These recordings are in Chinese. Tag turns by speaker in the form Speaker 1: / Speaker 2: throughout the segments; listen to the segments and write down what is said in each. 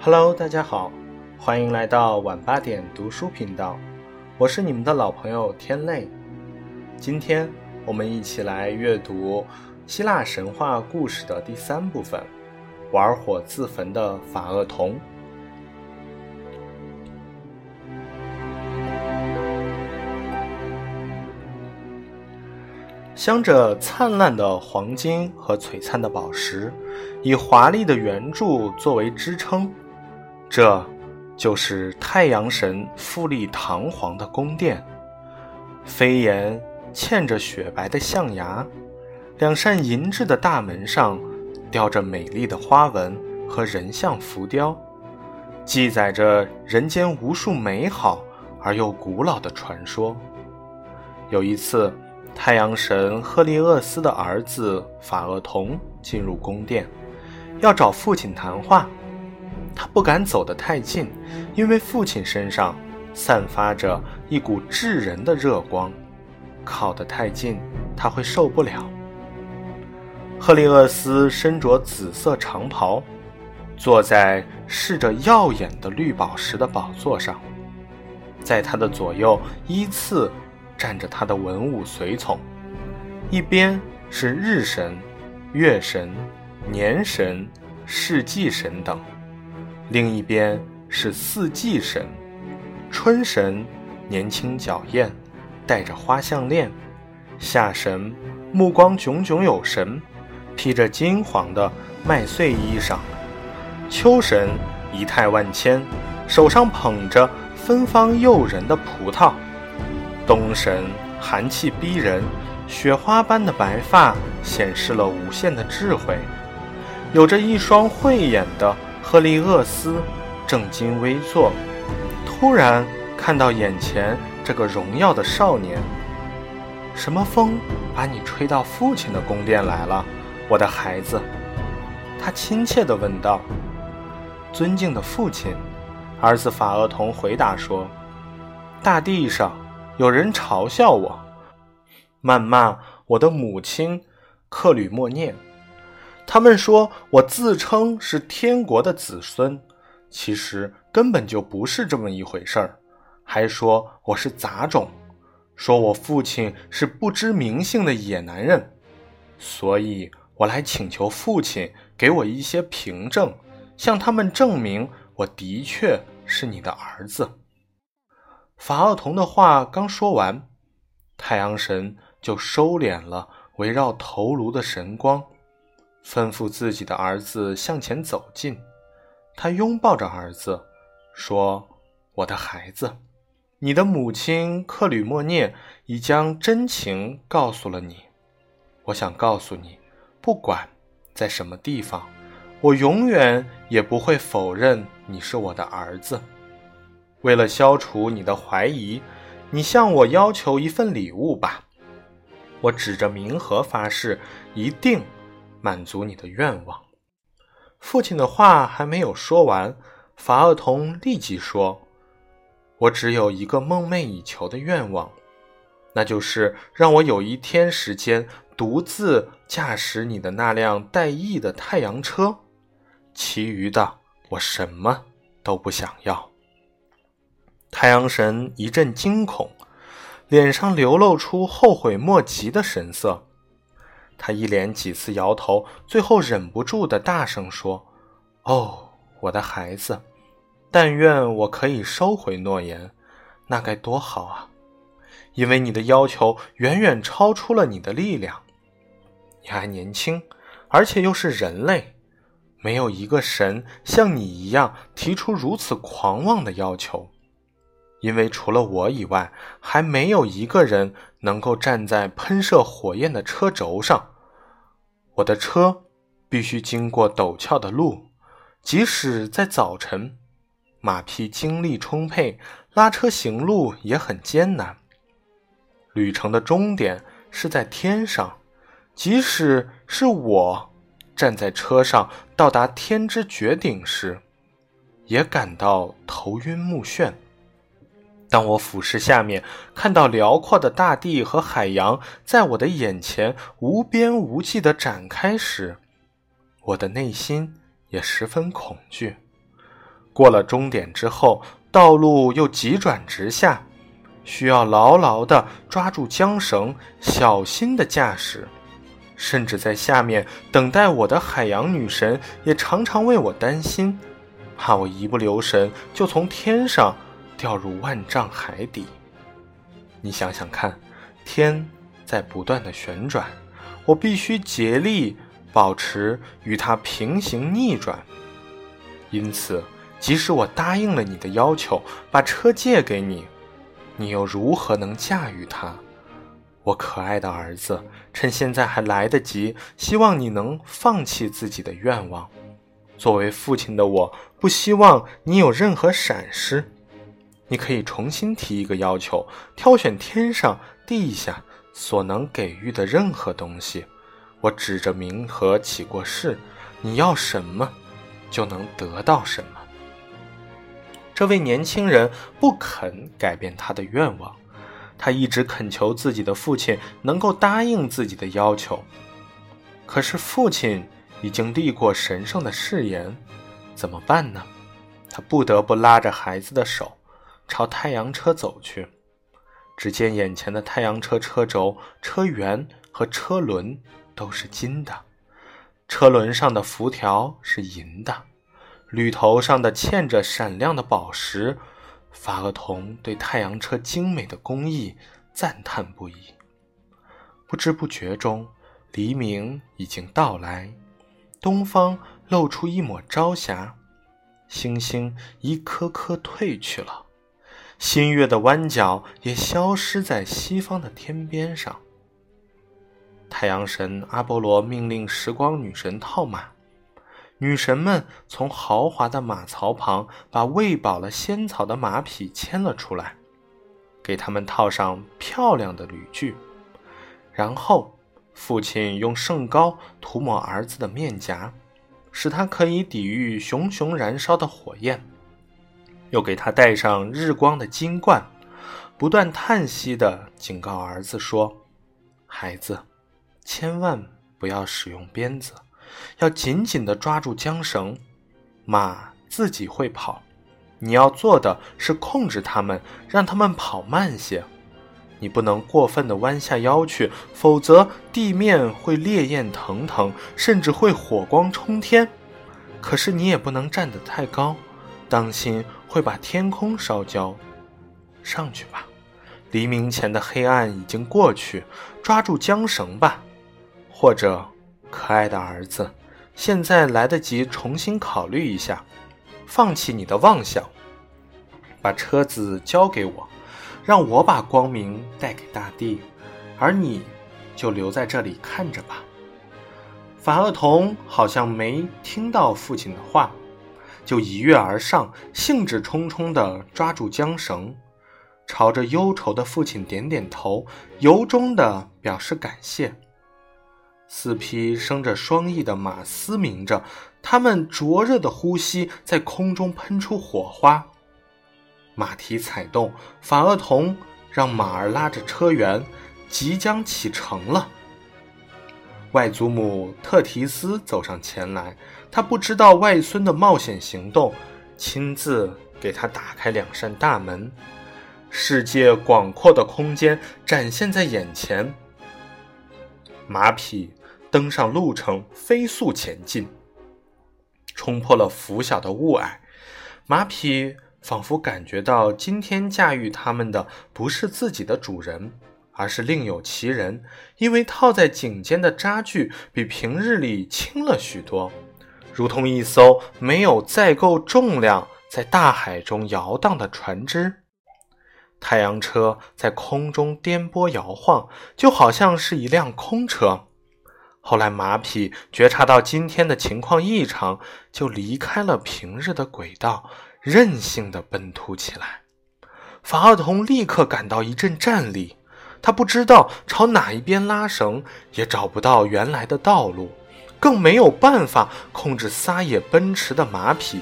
Speaker 1: Hello，大家好，欢迎来到晚八点读书频道，我是你们的老朋友天泪。今天我们一起来阅读希腊神话故事的第三部分——玩火自焚的法厄同。镶着灿烂的黄金和璀璨的宝石，以华丽的圆柱作为支撑。这，就是太阳神富丽堂皇的宫殿。飞檐嵌着雪白的象牙，两扇银质的大门上雕着美丽的花纹和人像浮雕，记载着人间无数美好而又古老的传说。有一次，太阳神赫利厄斯的儿子法厄同进入宫殿，要找父亲谈话。他不敢走得太近，因为父亲身上散发着一股炙人的热光，靠得太近他会受不了。赫利厄斯身着紫色长袍，坐在饰着耀眼的绿宝石的宝座上，在他的左右依次站着他的文武随从，一边是日神、月神、年神、世纪神等。另一边是四季神，春神年轻娇艳，戴着花项链；夏神目光炯炯有神，披着金黄的麦穗衣裳；秋神仪态万千，手上捧着芬芳诱人的葡萄；冬神寒气逼人，雪花般的白发显示了无限的智慧，有着一双慧眼的。赫利厄斯正襟危坐，突然看到眼前这个荣耀的少年。什么风把你吹到父亲的宫殿来了，我的孩子？他亲切地问道。尊敬的父亲，儿子法厄同回答说：“大地上有人嘲笑我，谩骂我的母亲克吕莫涅。”他们说我自称是天国的子孙，其实根本就不是这么一回事儿，还说我是杂种，说我父亲是不知名姓的野男人，所以我来请求父亲给我一些凭证，向他们证明我的确是你的儿子。法奥同的话刚说完，太阳神就收敛了围绕头颅的神光。吩咐自己的儿子向前走近，他拥抱着儿子，说：“我的孩子，你的母亲克吕莫涅已将真情告诉了你。我想告诉你，不管在什么地方，我永远也不会否认你是我的儿子。为了消除你的怀疑，你向我要求一份礼物吧。我指着冥河发誓，一定。”满足你的愿望。父亲的话还没有说完，法厄同立即说：“我只有一个梦寐以求的愿望，那就是让我有一天时间独自驾驶你的那辆带翼的太阳车，其余的我什么都不想要。”太阳神一阵惊恐，脸上流露出后悔莫及的神色。他一连几次摇头，最后忍不住的大声说：“哦，我的孩子，但愿我可以收回诺言，那该多好啊！因为你的要求远远超出了你的力量。你还年轻，而且又是人类，没有一个神像你一样提出如此狂妄的要求。”因为除了我以外，还没有一个人能够站在喷射火焰的车轴上。我的车必须经过陡峭的路，即使在早晨，马匹精力充沛，拉车行路也很艰难。旅程的终点是在天上，即使是我站在车上到达天之绝顶时，也感到头晕目眩。当我俯视下面，看到辽阔的大地和海洋在我的眼前无边无际地展开时，我的内心也十分恐惧。过了终点之后，道路又急转直下，需要牢牢地抓住缰绳，小心地驾驶。甚至在下面等待我的海洋女神也常常为我担心，怕我一不留神就从天上掉入万丈海底。你想想看，天在不断的旋转，我必须竭力保持与它平行逆转。因此。即使我答应了你的要求，把车借给你，你又如何能驾驭它？我可爱的儿子，趁现在还来得及，希望你能放弃自己的愿望。作为父亲的我，不希望你有任何闪失。你可以重新提一个要求，挑选天上地下所能给予的任何东西。我指着冥河起过誓，你要什么，就能得到什么。这位年轻人不肯改变他的愿望，他一直恳求自己的父亲能够答应自己的要求。可是父亲已经立过神圣的誓言，怎么办呢？他不得不拉着孩子的手，朝太阳车走去。只见眼前的太阳车车轴、车辕和车轮都是金的，车轮上的辐条是银的。铝头上的嵌着闪亮的宝石，法厄同对太阳车精美的工艺赞叹不已。不知不觉中，黎明已经到来，东方露出一抹朝霞，星星一颗颗褪去了，新月的弯角也消失在西方的天边上。太阳神阿波罗命令时光女神套马。女神们从豪华的马槽旁把喂饱了仙草的马匹牵了出来，给他们套上漂亮的驴具。然后，父亲用圣膏涂抹儿子的面颊，使他可以抵御熊熊燃烧的火焰。又给他戴上日光的金冠，不断叹息地警告儿子说：“孩子，千万不要使用鞭子。”要紧紧地抓住缰绳，马自己会跑，你要做的是控制它们，让它们跑慢些。你不能过分地弯下腰去，否则地面会烈焰腾腾，甚至会火光冲天。可是你也不能站得太高，当心会把天空烧焦。上去吧，黎明前的黑暗已经过去，抓住缰绳吧，或者。可爱的儿子，现在来得及重新考虑一下，放弃你的妄想，把车子交给我，让我把光明带给大地，而你就留在这里看着吧。法厄同好像没听到父亲的话，就一跃而上，兴致冲冲地抓住缰绳，朝着忧愁的父亲点点头，由衷地表示感谢。四匹生着双翼的马嘶鸣着，它们灼热的呼吸在空中喷出火花。马蹄踩动，法厄同让马儿拉着车辕，即将启程了。外祖母特提斯走上前来，他不知道外孙的冒险行动，亲自给他打开两扇大门，世界广阔的空间展现在眼前。马匹。登上路程，飞速前进，冲破了拂晓的雾霭。马匹仿佛感觉到，今天驾驭它们的不是自己的主人，而是另有其人。因为套在颈间的扎具比平日里轻了许多，如同一艘没有载够重量在大海中摇荡的船只。太阳车在空中颠簸摇晃，就好像是一辆空车。后来，马匹觉察到今天的情况异常，就离开了平日的轨道，任性的奔突起来。法厄同立刻感到一阵战栗，他不知道朝哪一边拉绳，也找不到原来的道路，更没有办法控制撒野奔驰的马匹。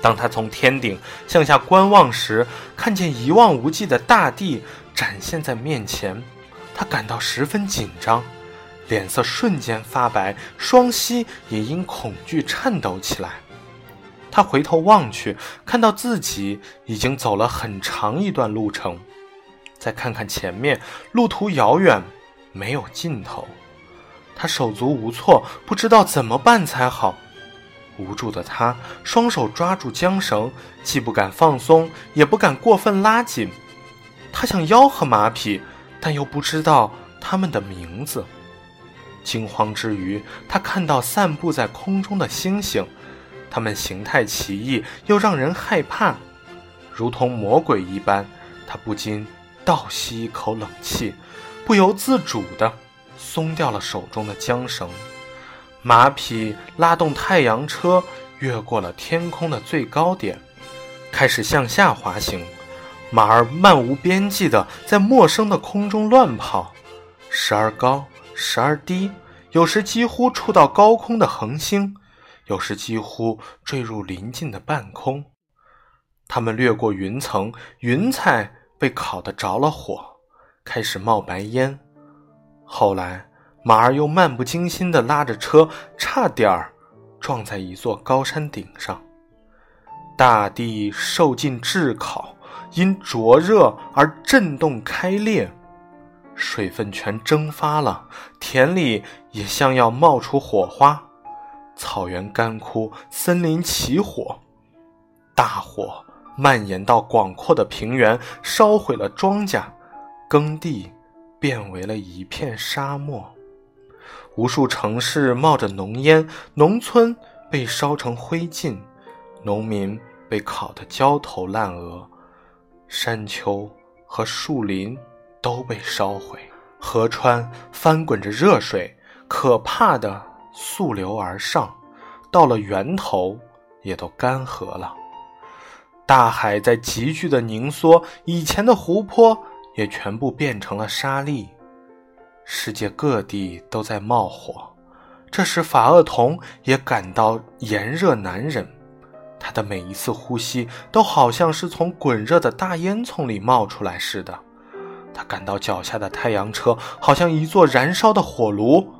Speaker 1: 当他从天顶向下观望时，看见一望无际的大地展现在面前，他感到十分紧张。脸色瞬间发白，双膝也因恐惧颤抖起来。他回头望去，看到自己已经走了很长一段路程，再看看前面，路途遥远，没有尽头。他手足无措，不知道怎么办才好。无助的他，双手抓住缰绳，既不敢放松，也不敢过分拉紧。他想吆喝马匹，但又不知道他们的名字。惊慌之余，他看到散布在空中的星星，它们形态奇异，又让人害怕，如同魔鬼一般。他不禁倒吸一口冷气，不由自主的松掉了手中的缰绳。马匹拉动太阳车，越过了天空的最高点，开始向下滑行。马儿漫无边际地在陌生的空中乱跑，时而高，时而低，有时几乎触到高空的恒星，有时几乎坠入临近的半空。它们掠过云层，云彩被烤得着了火，开始冒白烟。后来，马儿又漫不经心地拉着车，差点儿撞在一座高山顶上。大地受尽炙烤。因灼热而震动开裂，水分全蒸发了，田里也像要冒出火花，草原干枯，森林起火，大火蔓延到广阔的平原，烧毁了庄稼，耕地变为了一片沙漠，无数城市冒着浓烟，农村被烧成灰烬，农民被烤得焦头烂额。山丘和树林都被烧毁，河川翻滚着热水，可怕的溯流而上，到了源头也都干涸了。大海在急剧的凝缩，以前的湖泊也全部变成了沙砾。世界各地都在冒火，这时法厄同也感到炎热难忍。他的每一次呼吸都好像是从滚热的大烟囱里冒出来似的，他感到脚下的太阳车好像一座燃烧的火炉。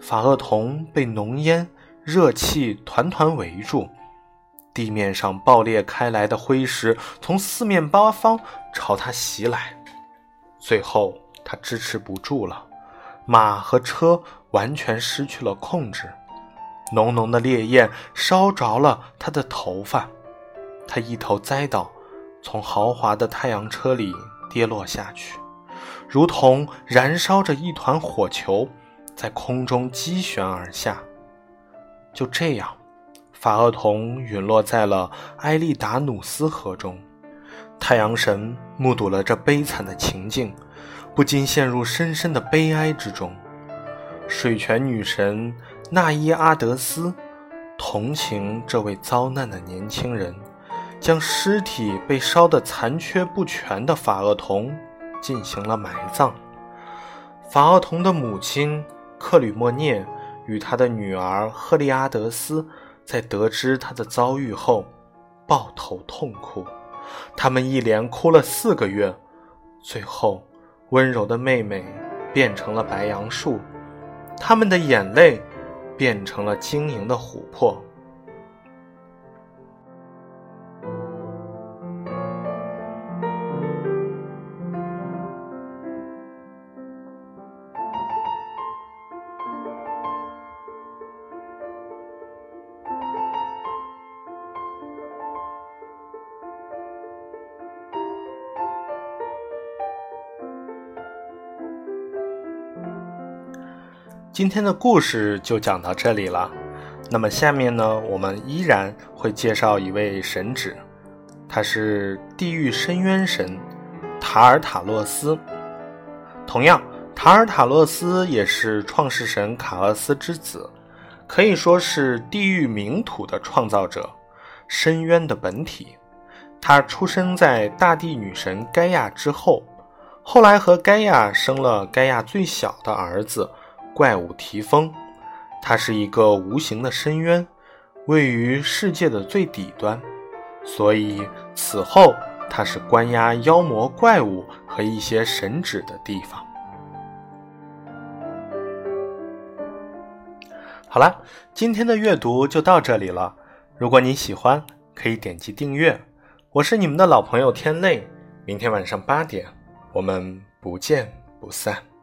Speaker 1: 法厄同被浓烟、热气团团围住，地面上爆裂开来的灰石从四面八方朝他袭来，最后他支持不住了，马和车完全失去了控制。浓浓的烈焰烧着了他的头发，他一头栽倒，从豪华的太阳车里跌落下去，如同燃烧着一团火球，在空中激旋而下。就这样，法厄同陨落在了埃利达努斯河中。太阳神目睹了这悲惨的情境，不禁陷入深深的悲哀之中。水泉女神。纳伊阿德斯同情这位遭难的年轻人，将尸体被烧得残缺不全的法厄同进行了埋葬。法厄同的母亲克吕莫涅与他的女儿赫利阿德斯在得知他的遭遇后抱头痛哭，他们一连哭了四个月，最后温柔的妹妹变成了白杨树，他们的眼泪。变成了晶莹的琥珀。今天的故事就讲到这里了。那么下面呢，我们依然会介绍一位神祇，他是地狱深渊神塔尔塔洛斯。同样，塔尔塔洛斯也是创世神卡厄斯之子，可以说是地狱冥土的创造者，深渊的本体。他出生在大地女神盖亚之后，后来和盖亚生了盖亚最小的儿子。怪物提风，它是一个无形的深渊，位于世界的最底端，所以此后它是关押妖魔怪物和一些神祇的地方。好了，今天的阅读就到这里了。如果你喜欢，可以点击订阅。我是你们的老朋友天泪，明天晚上八点，我们不见不散。